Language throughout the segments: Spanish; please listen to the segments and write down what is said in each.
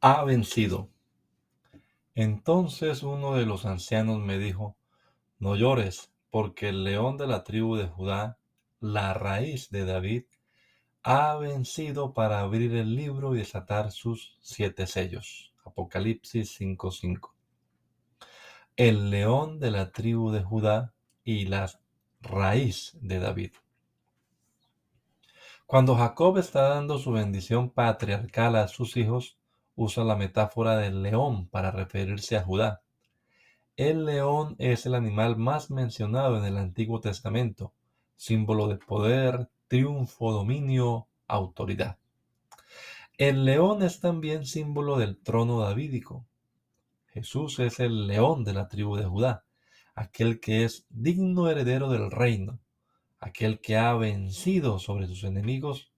Ha vencido. Entonces uno de los ancianos me dijo, no llores, porque el león de la tribu de Judá, la raíz de David, ha vencido para abrir el libro y desatar sus siete sellos. Apocalipsis 5:5. El león de la tribu de Judá y la raíz de David. Cuando Jacob está dando su bendición patriarcal a sus hijos, usa la metáfora del león para referirse a Judá. El león es el animal más mencionado en el Antiguo Testamento, símbolo de poder, triunfo, dominio, autoridad. El león es también símbolo del trono davídico. Jesús es el león de la tribu de Judá, aquel que es digno heredero del reino, aquel que ha vencido sobre sus enemigos.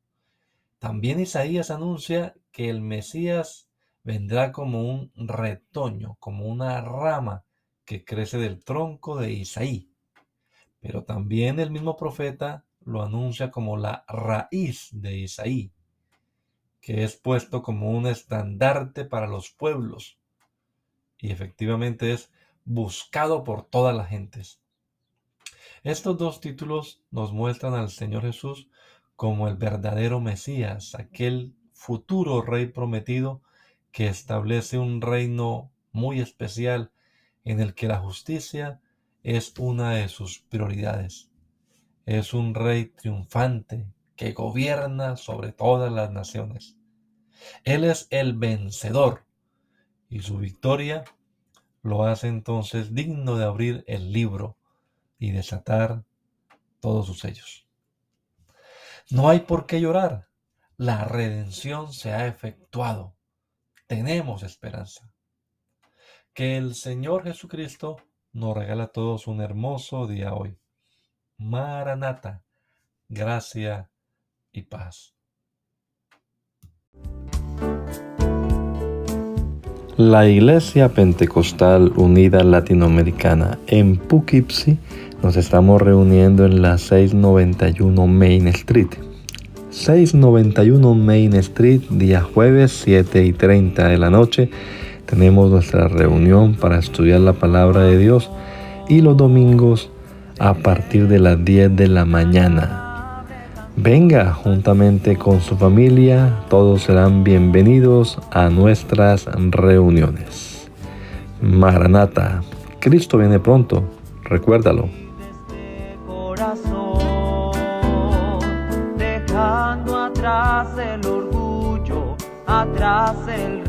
También Isaías anuncia que el Mesías vendrá como un retoño, como una rama que crece del tronco de Isaí. Pero también el mismo profeta lo anuncia como la raíz de Isaí, que es puesto como un estandarte para los pueblos y efectivamente es buscado por todas las gentes. Estos dos títulos nos muestran al Señor Jesús como el verdadero Mesías, aquel futuro rey prometido que establece un reino muy especial en el que la justicia es una de sus prioridades. Es un rey triunfante que gobierna sobre todas las naciones. Él es el vencedor y su victoria lo hace entonces digno de abrir el libro y desatar todos sus sellos. No hay por qué llorar. La redención se ha efectuado tenemos esperanza. Que el Señor Jesucristo nos regala a todos un hermoso día hoy. Maranata, gracia y paz. La Iglesia Pentecostal Unida Latinoamericana en Poughkeepsie nos estamos reuniendo en la 691 Main Street 691 Main Street, día jueves 7 y 30 de la noche. Tenemos nuestra reunión para estudiar la palabra de Dios y los domingos a partir de las 10 de la mañana. Venga juntamente con su familia, todos serán bienvenidos a nuestras reuniones. Maranata, Cristo viene pronto, recuérdalo. Atrás el orgullo, atrás el